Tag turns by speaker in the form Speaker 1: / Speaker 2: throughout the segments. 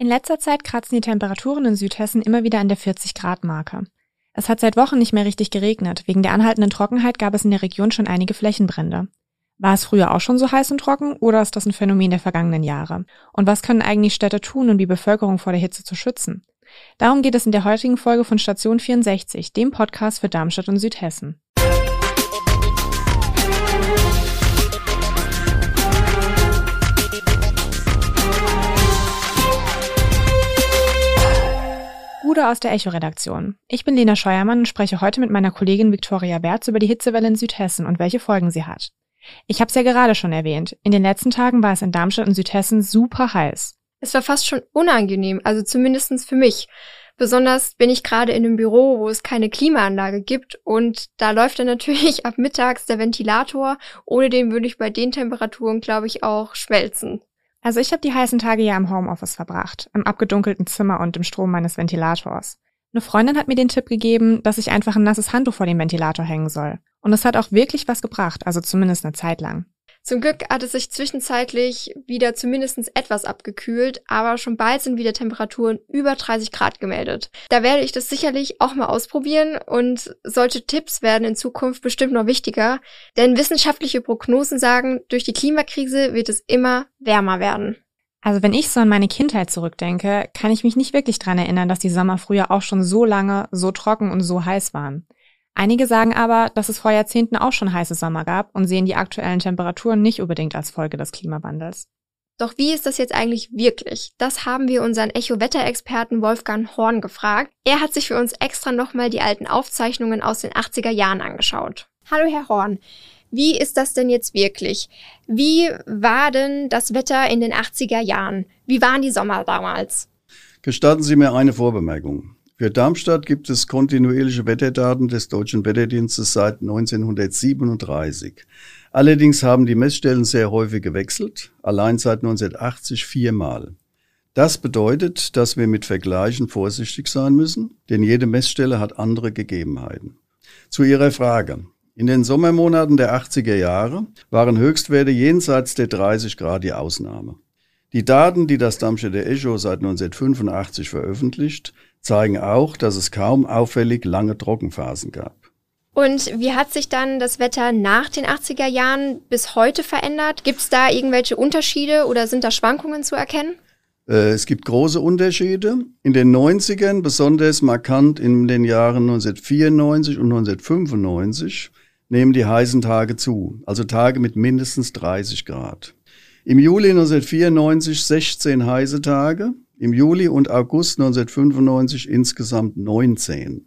Speaker 1: In letzter Zeit kratzen die Temperaturen in Südhessen immer wieder an der 40-Grad-Marke. Es hat seit Wochen nicht mehr richtig geregnet. Wegen der anhaltenden Trockenheit gab es in der Region schon einige Flächenbrände. War es früher auch schon so heiß und trocken oder ist das ein Phänomen der vergangenen Jahre? Und was können eigentlich Städte tun, um die Bevölkerung vor der Hitze zu schützen? Darum geht es in der heutigen Folge von Station 64, dem Podcast für Darmstadt und Südhessen. Gude aus der Echo-Redaktion. Ich bin Lena Scheuermann und spreche heute mit meiner Kollegin Viktoria Berz über die Hitzewelle in Südhessen und welche Folgen sie hat. Ich habe es ja gerade schon erwähnt. In den letzten Tagen war es in Darmstadt und Südhessen super heiß.
Speaker 2: Es war fast schon unangenehm, also zumindestens für mich. Besonders bin ich gerade in einem Büro, wo es keine Klimaanlage gibt und da läuft dann natürlich ab mittags der Ventilator. Ohne den würde ich bei den Temperaturen, glaube ich, auch schmelzen.
Speaker 1: Also ich habe die heißen Tage ja im Homeoffice verbracht, im abgedunkelten Zimmer und im Strom meines Ventilators. Eine Freundin hat mir den Tipp gegeben, dass ich einfach ein nasses Handtuch vor den Ventilator hängen soll. Und es hat auch wirklich was gebracht, also zumindest eine Zeit lang.
Speaker 2: Zum Glück hat es sich zwischenzeitlich wieder zumindest etwas abgekühlt, aber schon bald sind wieder Temperaturen über 30 Grad gemeldet. Da werde ich das sicherlich auch mal ausprobieren und solche Tipps werden in Zukunft bestimmt noch wichtiger, denn wissenschaftliche Prognosen sagen, durch die Klimakrise wird es immer wärmer werden.
Speaker 1: Also wenn ich so an meine Kindheit zurückdenke, kann ich mich nicht wirklich dran erinnern, dass die Sommer früher auch schon so lange, so trocken und so heiß waren. Einige sagen aber, dass es vor Jahrzehnten auch schon heiße Sommer gab und sehen die aktuellen Temperaturen nicht unbedingt als Folge des Klimawandels.
Speaker 2: Doch wie ist das jetzt eigentlich wirklich? Das haben wir unseren Echo-Wetterexperten Wolfgang Horn gefragt. Er hat sich für uns extra nochmal die alten Aufzeichnungen aus den 80er Jahren angeschaut. Hallo Herr Horn. Wie ist das denn jetzt wirklich? Wie war denn das Wetter in den 80er Jahren? Wie waren die Sommer damals?
Speaker 3: Gestatten Sie mir eine Vorbemerkung. Für Darmstadt gibt es kontinuierliche Wetterdaten des Deutschen Wetterdienstes seit 1937. Allerdings haben die Messstellen sehr häufig gewechselt, allein seit 1980 viermal. Das bedeutet, dass wir mit Vergleichen vorsichtig sein müssen, denn jede Messstelle hat andere Gegebenheiten. Zu Ihrer Frage. In den Sommermonaten der 80er Jahre waren Höchstwerte jenseits der 30 Grad die Ausnahme. Die Daten, die das Darmstädter Echo seit 1985 veröffentlicht, zeigen auch, dass es kaum auffällig lange Trockenphasen gab.
Speaker 2: Und wie hat sich dann das Wetter nach den 80er Jahren bis heute verändert? Gibt es da irgendwelche Unterschiede oder sind da Schwankungen zu erkennen?
Speaker 3: Äh, es gibt große Unterschiede. In den 90ern, besonders markant in den Jahren 1994 und 1995, nehmen die heißen Tage zu, also Tage mit mindestens 30 Grad. Im Juli 1994 16 heiße Tage, im Juli und August 1995 insgesamt 19.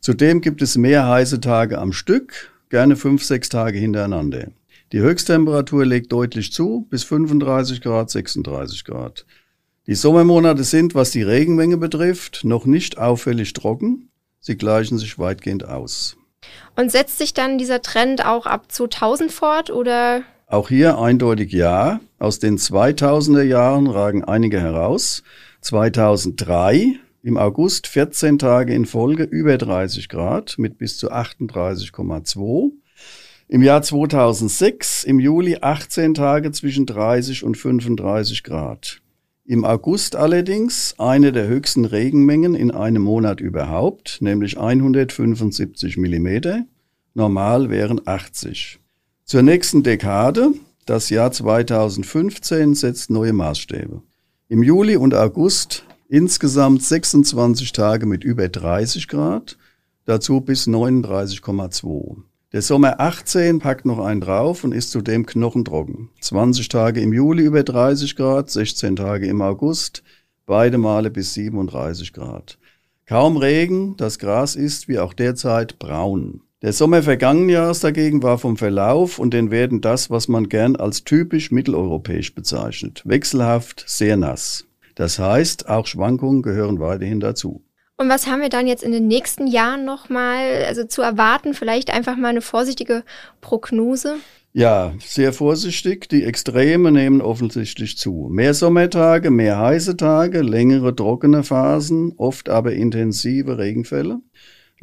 Speaker 3: Zudem gibt es mehr heiße Tage am Stück, gerne fünf, sechs Tage hintereinander. Die Höchsttemperatur legt deutlich zu, bis 35 Grad, 36 Grad. Die Sommermonate sind, was die Regenmenge betrifft, noch nicht auffällig trocken. Sie gleichen sich weitgehend aus.
Speaker 2: Und setzt sich dann dieser Trend auch ab 2000 fort oder
Speaker 3: auch hier eindeutig ja. Aus den 2000er Jahren ragen einige heraus. 2003 im August 14 Tage in Folge über 30 Grad mit bis zu 38,2. Im Jahr 2006 im Juli 18 Tage zwischen 30 und 35 Grad. Im August allerdings eine der höchsten Regenmengen in einem Monat überhaupt, nämlich 175 Millimeter. Normal wären 80. Zur nächsten Dekade, das Jahr 2015, setzt neue Maßstäbe. Im Juli und August insgesamt 26 Tage mit über 30 Grad, dazu bis 39,2. Der Sommer 18 packt noch einen drauf und ist zudem knochentrocken. 20 Tage im Juli über 30 Grad, 16 Tage im August, beide Male bis 37 Grad. Kaum Regen, das Gras ist wie auch derzeit braun. Der Sommer vergangenen Jahres dagegen war vom Verlauf und den Werten das, was man gern als typisch mitteleuropäisch bezeichnet. Wechselhaft, sehr nass. Das heißt, auch Schwankungen gehören weiterhin dazu.
Speaker 2: Und was haben wir dann jetzt in den nächsten Jahren nochmal also zu erwarten? Vielleicht einfach mal eine vorsichtige Prognose?
Speaker 3: Ja, sehr vorsichtig. Die Extreme nehmen offensichtlich zu. Mehr Sommertage, mehr heiße Tage, längere trockene Phasen, oft aber intensive Regenfälle.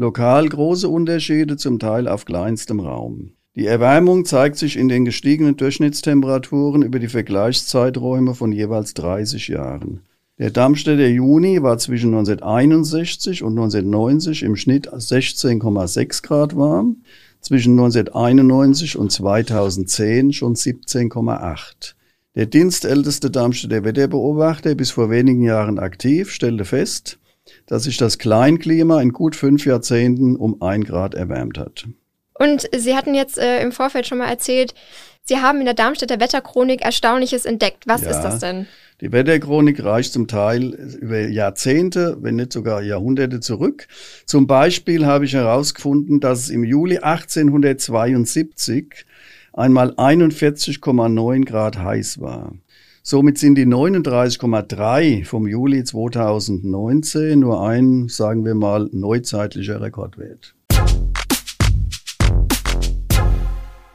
Speaker 3: Lokal große Unterschiede, zum Teil auf kleinstem Raum. Die Erwärmung zeigt sich in den gestiegenen Durchschnittstemperaturen über die Vergleichszeiträume von jeweils 30 Jahren. Der Darmstädter Juni war zwischen 1961 und 1990 im Schnitt 16,6 Grad warm, zwischen 1991 und 2010 schon 17,8. Der dienstälteste Darmstädter Wetterbeobachter, bis vor wenigen Jahren aktiv, stellte fest, dass sich das Kleinklima in gut fünf Jahrzehnten um ein Grad erwärmt hat.
Speaker 2: Und Sie hatten jetzt äh, im Vorfeld schon mal erzählt, Sie haben in der Darmstädter Wetterchronik Erstaunliches entdeckt. Was ja, ist das denn?
Speaker 3: Die Wetterchronik reicht zum Teil über Jahrzehnte, wenn nicht sogar Jahrhunderte zurück. Zum Beispiel habe ich herausgefunden, dass es im Juli 1872 einmal 41,9 Grad heiß war. Somit sind die 39,3 vom Juli 2019 nur ein, sagen wir mal, neuzeitlicher Rekordwert.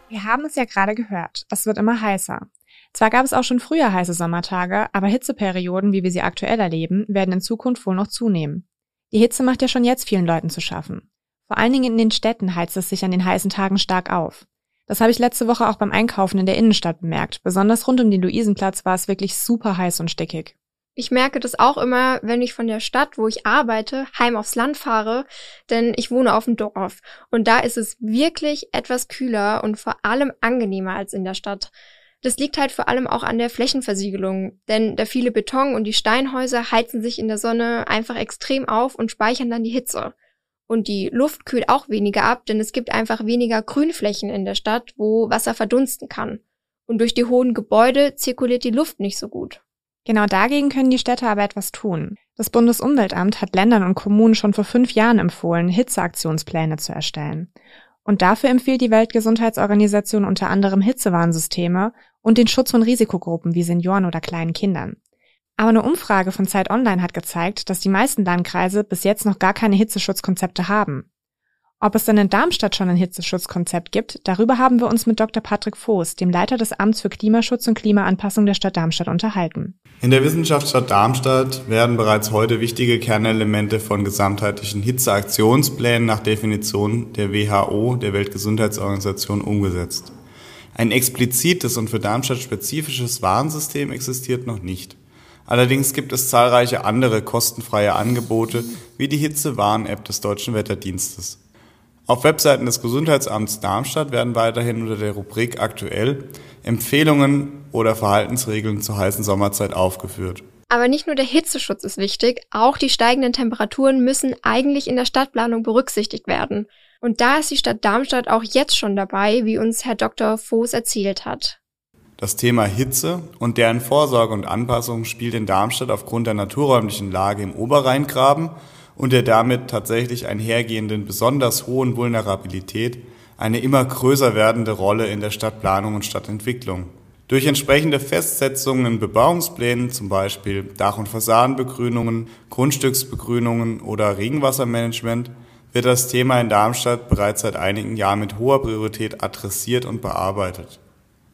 Speaker 1: Wir haben es ja gerade gehört. Es wird immer heißer. Zwar gab es auch schon früher heiße Sommertage, aber Hitzeperioden, wie wir sie aktuell erleben, werden in Zukunft wohl noch zunehmen. Die Hitze macht ja schon jetzt vielen Leuten zu schaffen. Vor allen Dingen in den Städten heizt es sich an den heißen Tagen stark auf. Das habe ich letzte Woche auch beim Einkaufen in der Innenstadt bemerkt. Besonders rund um den Luisenplatz war es wirklich super heiß und stickig.
Speaker 2: Ich merke das auch immer, wenn ich von der Stadt, wo ich arbeite, heim aufs Land fahre, denn ich wohne auf dem Dorf. Und da ist es wirklich etwas kühler und vor allem angenehmer als in der Stadt. Das liegt halt vor allem auch an der Flächenversiegelung, denn der viele Beton und die Steinhäuser heizen sich in der Sonne einfach extrem auf und speichern dann die Hitze. Und die Luft kühlt auch weniger ab, denn es gibt einfach weniger Grünflächen in der Stadt, wo Wasser verdunsten kann. Und durch die hohen Gebäude zirkuliert die Luft nicht so gut.
Speaker 1: Genau dagegen können die Städte aber etwas tun. Das Bundesumweltamt hat Ländern und Kommunen schon vor fünf Jahren empfohlen, Hitzeaktionspläne zu erstellen. Und dafür empfiehlt die Weltgesundheitsorganisation unter anderem Hitzewarnsysteme und den Schutz von Risikogruppen wie Senioren oder kleinen Kindern. Aber eine Umfrage von Zeit Online hat gezeigt, dass die meisten Landkreise bis jetzt noch gar keine Hitzeschutzkonzepte haben. Ob es denn in Darmstadt schon ein Hitzeschutzkonzept gibt, darüber haben wir uns mit Dr. Patrick Voß, dem Leiter des Amts für Klimaschutz und Klimaanpassung der Stadt Darmstadt, unterhalten.
Speaker 4: In der Wissenschaftsstadt Darmstadt werden bereits heute wichtige Kernelemente von gesamtheitlichen Hitzeaktionsplänen nach Definition der WHO, der Weltgesundheitsorganisation, umgesetzt. Ein explizites und für Darmstadt spezifisches Warnsystem existiert noch nicht. Allerdings gibt es zahlreiche andere kostenfreie Angebote wie die Hitzewarn-App des Deutschen Wetterdienstes. Auf Webseiten des Gesundheitsamts Darmstadt werden weiterhin unter der Rubrik Aktuell Empfehlungen oder Verhaltensregeln zur heißen Sommerzeit aufgeführt.
Speaker 2: Aber nicht nur der Hitzeschutz ist wichtig, auch die steigenden Temperaturen müssen eigentlich in der Stadtplanung berücksichtigt werden. Und da ist die Stadt Darmstadt auch jetzt schon dabei, wie uns Herr Dr. Voß erzählt hat.
Speaker 4: Das Thema Hitze und deren Vorsorge und Anpassung spielt in Darmstadt aufgrund der naturräumlichen Lage im Oberrheingraben und der damit tatsächlich einhergehenden besonders hohen Vulnerabilität eine immer größer werdende Rolle in der Stadtplanung und Stadtentwicklung. Durch entsprechende Festsetzungen in Bebauungsplänen, zum Beispiel Dach- und Fassadenbegrünungen, Grundstücksbegrünungen oder Regenwassermanagement, wird das Thema in Darmstadt bereits seit einigen Jahren mit hoher Priorität adressiert und bearbeitet.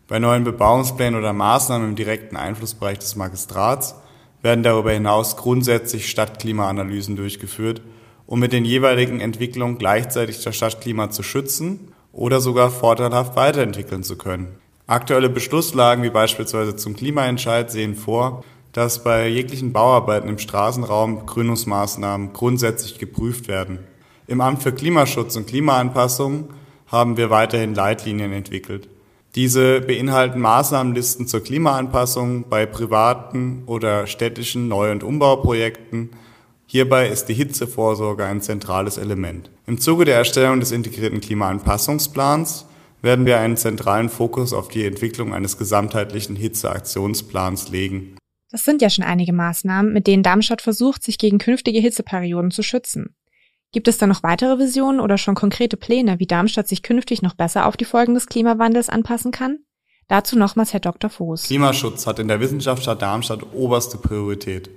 Speaker 4: Bei neuen Bebauungsplänen oder Maßnahmen im direkten Einflussbereich des Magistrats werden darüber hinaus grundsätzlich Stadtklimaanalysen durchgeführt, um mit den jeweiligen Entwicklungen gleichzeitig das Stadtklima zu schützen oder sogar vorteilhaft weiterentwickeln zu können. Aktuelle Beschlusslagen wie beispielsweise zum Klimaentscheid sehen vor, dass bei jeglichen Bauarbeiten im Straßenraum Begrünungsmaßnahmen grundsätzlich geprüft werden. Im Amt für Klimaschutz und Klimaanpassung haben wir weiterhin Leitlinien entwickelt. Diese beinhalten Maßnahmenlisten zur Klimaanpassung bei privaten oder städtischen Neu- und Umbauprojekten. Hierbei ist die Hitzevorsorge ein zentrales Element. Im Zuge der Erstellung des integrierten Klimaanpassungsplans werden wir einen zentralen Fokus auf die Entwicklung eines gesamtheitlichen Hitzeaktionsplans legen.
Speaker 1: Das sind ja schon einige Maßnahmen, mit denen Darmstadt versucht, sich gegen künftige Hitzeperioden zu schützen. Gibt es da noch weitere Visionen oder schon konkrete Pläne, wie Darmstadt sich künftig noch besser auf die Folgen des Klimawandels anpassen kann? Dazu nochmals Herr Dr. Voß.
Speaker 4: Klimaschutz hat in der Wissenschaftsstadt Darmstadt oberste Priorität.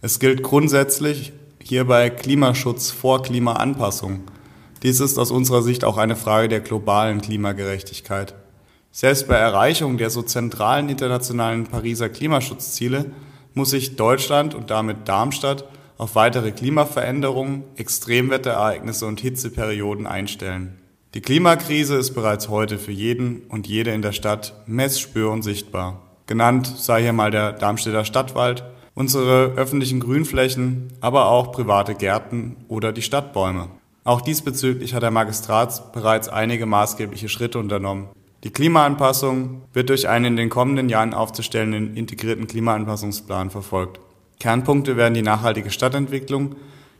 Speaker 4: Es gilt grundsätzlich hierbei Klimaschutz vor Klimaanpassung. Dies ist aus unserer Sicht auch eine Frage der globalen Klimagerechtigkeit. Selbst bei Erreichung der so zentralen internationalen Pariser Klimaschutzziele muss sich Deutschland und damit Darmstadt auf weitere Klimaveränderungen, Extremwetterereignisse und Hitzeperioden einstellen. Die Klimakrise ist bereits heute für jeden und jede in der Stadt messspür und sichtbar. Genannt sei hier mal der Darmstädter Stadtwald, unsere öffentlichen Grünflächen, aber auch private Gärten oder die Stadtbäume. Auch diesbezüglich hat der Magistrat bereits einige maßgebliche Schritte unternommen. Die Klimaanpassung wird durch einen in den kommenden Jahren aufzustellenden integrierten Klimaanpassungsplan verfolgt. Kernpunkte werden die nachhaltige Stadtentwicklung,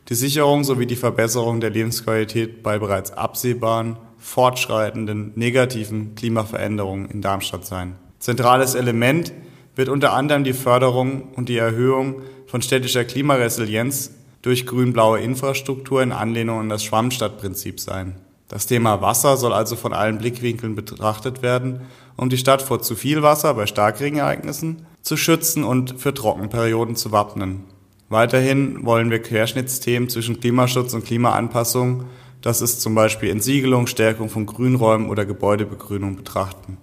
Speaker 4: die Sicherung sowie die Verbesserung der Lebensqualität bei bereits absehbaren, fortschreitenden negativen Klimaveränderungen in Darmstadt sein. Zentrales Element wird unter anderem die Förderung und die Erhöhung von städtischer Klimaresilienz durch grün-blaue Infrastruktur in Anlehnung an das Schwammstadtprinzip sein. Das Thema Wasser soll also von allen Blickwinkeln betrachtet werden, um die Stadt vor zu viel Wasser bei Starkregenereignissen zu schützen und für Trockenperioden zu wappnen. Weiterhin wollen wir Querschnittsthemen zwischen Klimaschutz und Klimaanpassung, das ist zum Beispiel Entsiegelung, Stärkung von Grünräumen oder Gebäudebegrünung betrachten.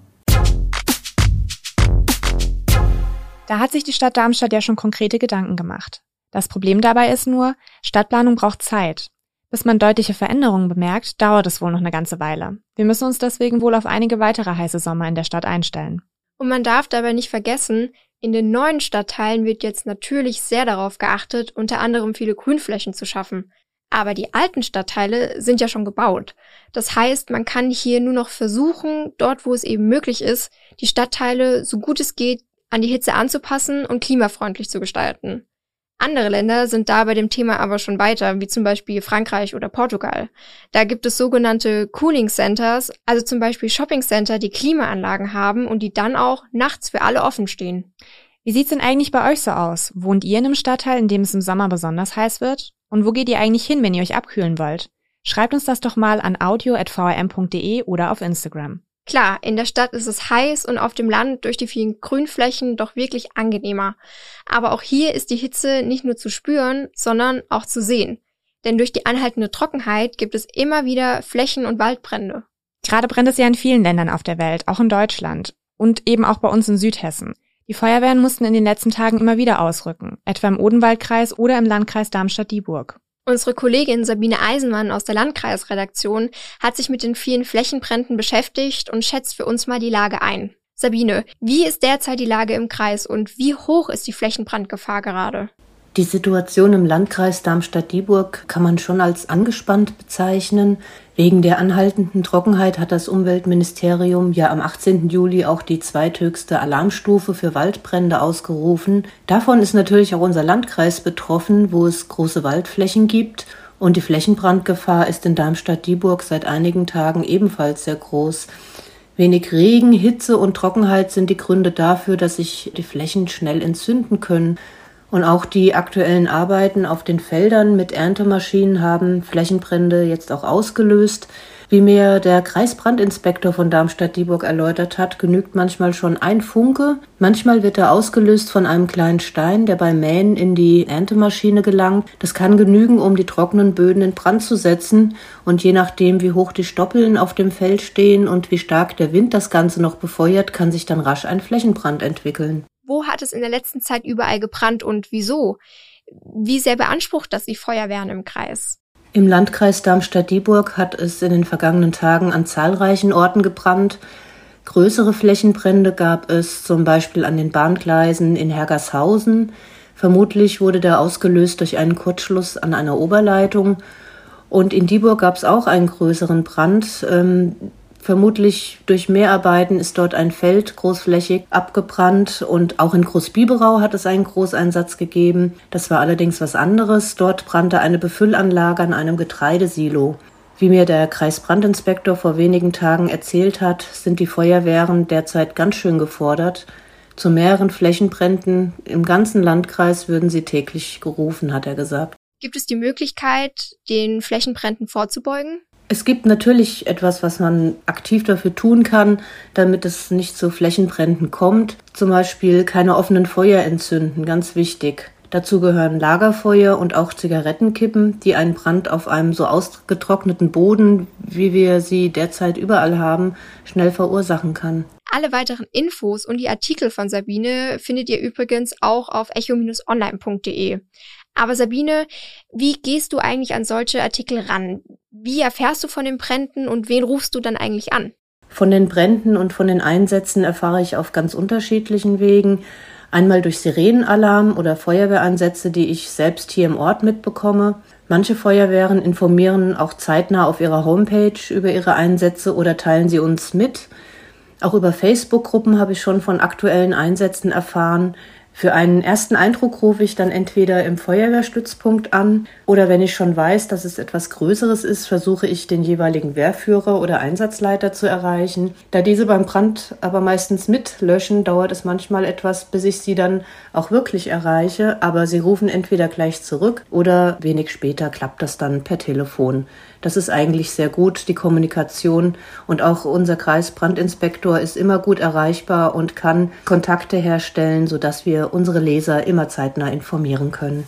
Speaker 1: Da hat sich die Stadt Darmstadt ja schon konkrete Gedanken gemacht. Das Problem dabei ist nur, Stadtplanung braucht Zeit. Bis man deutliche Veränderungen bemerkt, dauert es wohl noch eine ganze Weile. Wir müssen uns deswegen wohl auf einige weitere heiße Sommer in der Stadt einstellen.
Speaker 2: Und man darf dabei nicht vergessen, in den neuen Stadtteilen wird jetzt natürlich sehr darauf geachtet, unter anderem viele Grünflächen zu schaffen. Aber die alten Stadtteile sind ja schon gebaut. Das heißt, man kann hier nur noch versuchen, dort wo es eben möglich ist, die Stadtteile so gut es geht an die Hitze anzupassen und klimafreundlich zu gestalten. Andere Länder sind da bei dem Thema aber schon weiter, wie zum Beispiel Frankreich oder Portugal. Da gibt es sogenannte Cooling Centers, also zum Beispiel Shopping Center, die Klimaanlagen haben und die dann auch nachts für alle offen stehen.
Speaker 1: Wie sieht's denn eigentlich bei euch so aus? Wohnt ihr in einem Stadtteil, in dem es im Sommer besonders heiß wird? Und wo geht ihr eigentlich hin, wenn ihr euch abkühlen wollt? Schreibt uns das doch mal an audio.vrm.de oder auf Instagram.
Speaker 2: Klar, in der Stadt ist es heiß und auf dem Land durch die vielen Grünflächen doch wirklich angenehmer. Aber auch hier ist die Hitze nicht nur zu spüren, sondern auch zu sehen. Denn durch die anhaltende Trockenheit gibt es immer wieder Flächen- und Waldbrände.
Speaker 1: Gerade brennt es ja in vielen Ländern auf der Welt, auch in Deutschland. Und eben auch bei uns in Südhessen. Die Feuerwehren mussten in den letzten Tagen immer wieder ausrücken, etwa im Odenwaldkreis oder im Landkreis Darmstadt-Dieburg.
Speaker 2: Unsere Kollegin Sabine Eisenmann aus der Landkreisredaktion hat sich mit den vielen Flächenbränden beschäftigt und schätzt für uns mal die Lage ein. Sabine, wie ist derzeit die Lage im Kreis und wie hoch ist die Flächenbrandgefahr gerade?
Speaker 5: Die Situation im Landkreis Darmstadt-Dieburg kann man schon als angespannt bezeichnen. Wegen der anhaltenden Trockenheit hat das Umweltministerium ja am 18. Juli auch die zweithöchste Alarmstufe für Waldbrände ausgerufen. Davon ist natürlich auch unser Landkreis betroffen, wo es große Waldflächen gibt. Und die Flächenbrandgefahr ist in Darmstadt-Dieburg seit einigen Tagen ebenfalls sehr groß. Wenig Regen, Hitze und Trockenheit sind die Gründe dafür, dass sich die Flächen schnell entzünden können. Und auch die aktuellen Arbeiten auf den Feldern mit Erntemaschinen haben Flächenbrände jetzt auch ausgelöst. Wie mir der Kreisbrandinspektor von Darmstadt-Dieburg erläutert hat, genügt manchmal schon ein Funke. Manchmal wird er ausgelöst von einem kleinen Stein, der beim Mähen in die Erntemaschine gelangt. Das kann genügen, um die trockenen Böden in Brand zu setzen. Und je nachdem, wie hoch die Stoppeln auf dem Feld stehen und wie stark der Wind das Ganze noch befeuert, kann sich dann rasch ein Flächenbrand entwickeln.
Speaker 2: Wo hat es in der letzten Zeit überall gebrannt und wieso? Wie sehr beansprucht das die Feuerwehren im Kreis?
Speaker 5: Im Landkreis Darmstadt-Dieburg hat es in den vergangenen Tagen an zahlreichen Orten gebrannt. Größere Flächenbrände gab es zum Beispiel an den Bahngleisen in Hergershausen. Vermutlich wurde der ausgelöst durch einen Kurzschluss an einer Oberleitung. Und in Dieburg gab es auch einen größeren Brand. Vermutlich durch Mehrarbeiten ist dort ein Feld großflächig abgebrannt und auch in Großbiberau hat es einen Großeinsatz gegeben. Das war allerdings was anderes. Dort brannte eine Befüllanlage an einem Getreidesilo. Wie mir der Kreisbrandinspektor vor wenigen Tagen erzählt hat, sind die Feuerwehren derzeit ganz schön gefordert. Zu mehreren Flächenbränden im ganzen Landkreis würden sie täglich gerufen, hat er gesagt.
Speaker 2: Gibt es die Möglichkeit, den Flächenbränden vorzubeugen?
Speaker 5: Es gibt natürlich etwas, was man aktiv dafür tun kann, damit es nicht zu Flächenbränden kommt. Zum Beispiel keine offenen Feuer entzünden, ganz wichtig. Dazu gehören Lagerfeuer und auch Zigarettenkippen, die einen Brand auf einem so ausgetrockneten Boden, wie wir sie derzeit überall haben, schnell verursachen kann.
Speaker 2: Alle weiteren Infos und die Artikel von Sabine findet ihr übrigens auch auf echo-online.de. Aber Sabine, wie gehst du eigentlich an solche Artikel ran? Wie erfährst du von den Bränden und wen rufst du dann eigentlich an?
Speaker 5: Von den Bränden und von den Einsätzen erfahre ich auf ganz unterschiedlichen Wegen. Einmal durch Sirenenalarm oder Feuerwehreinsätze, die ich selbst hier im Ort mitbekomme. Manche Feuerwehren informieren auch zeitnah auf ihrer Homepage über ihre Einsätze oder teilen sie uns mit. Auch über Facebook-Gruppen habe ich schon von aktuellen Einsätzen erfahren. Für einen ersten Eindruck rufe ich dann entweder im Feuerwehrstützpunkt an oder wenn ich schon weiß, dass es etwas Größeres ist, versuche ich den jeweiligen Wehrführer oder Einsatzleiter zu erreichen. Da diese beim Brand aber meistens mitlöschen, dauert es manchmal etwas, bis ich sie dann auch wirklich erreiche, aber sie rufen entweder gleich zurück oder wenig später klappt das dann per Telefon. Das ist eigentlich sehr gut, die Kommunikation. Und auch unser Kreisbrandinspektor ist immer gut erreichbar und kann Kontakte herstellen, sodass wir unsere Leser immer zeitnah informieren können.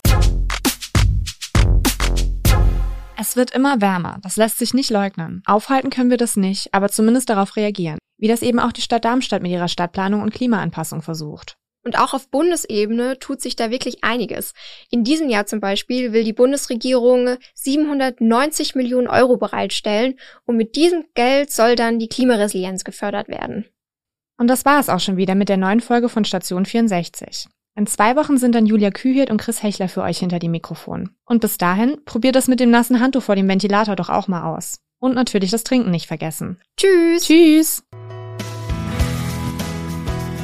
Speaker 1: Es wird immer wärmer, das lässt sich nicht leugnen. Aufhalten können wir das nicht, aber zumindest darauf reagieren. Wie das eben auch die Stadt Darmstadt mit ihrer Stadtplanung und Klimaanpassung versucht.
Speaker 2: Und auch auf Bundesebene tut sich da wirklich einiges. In diesem Jahr zum Beispiel will die Bundesregierung 790 Millionen Euro bereitstellen und mit diesem Geld soll dann die Klimaresilienz gefördert werden.
Speaker 1: Und das war es auch schon wieder mit der neuen Folge von Station 64. In zwei Wochen sind dann Julia Kühirt und Chris Hechler für euch hinter die Mikrofon. Und bis dahin, probiert das mit dem nassen Handtuch vor dem Ventilator doch auch mal aus. Und natürlich das Trinken nicht vergessen.
Speaker 2: Tschüss!
Speaker 1: Tschüss!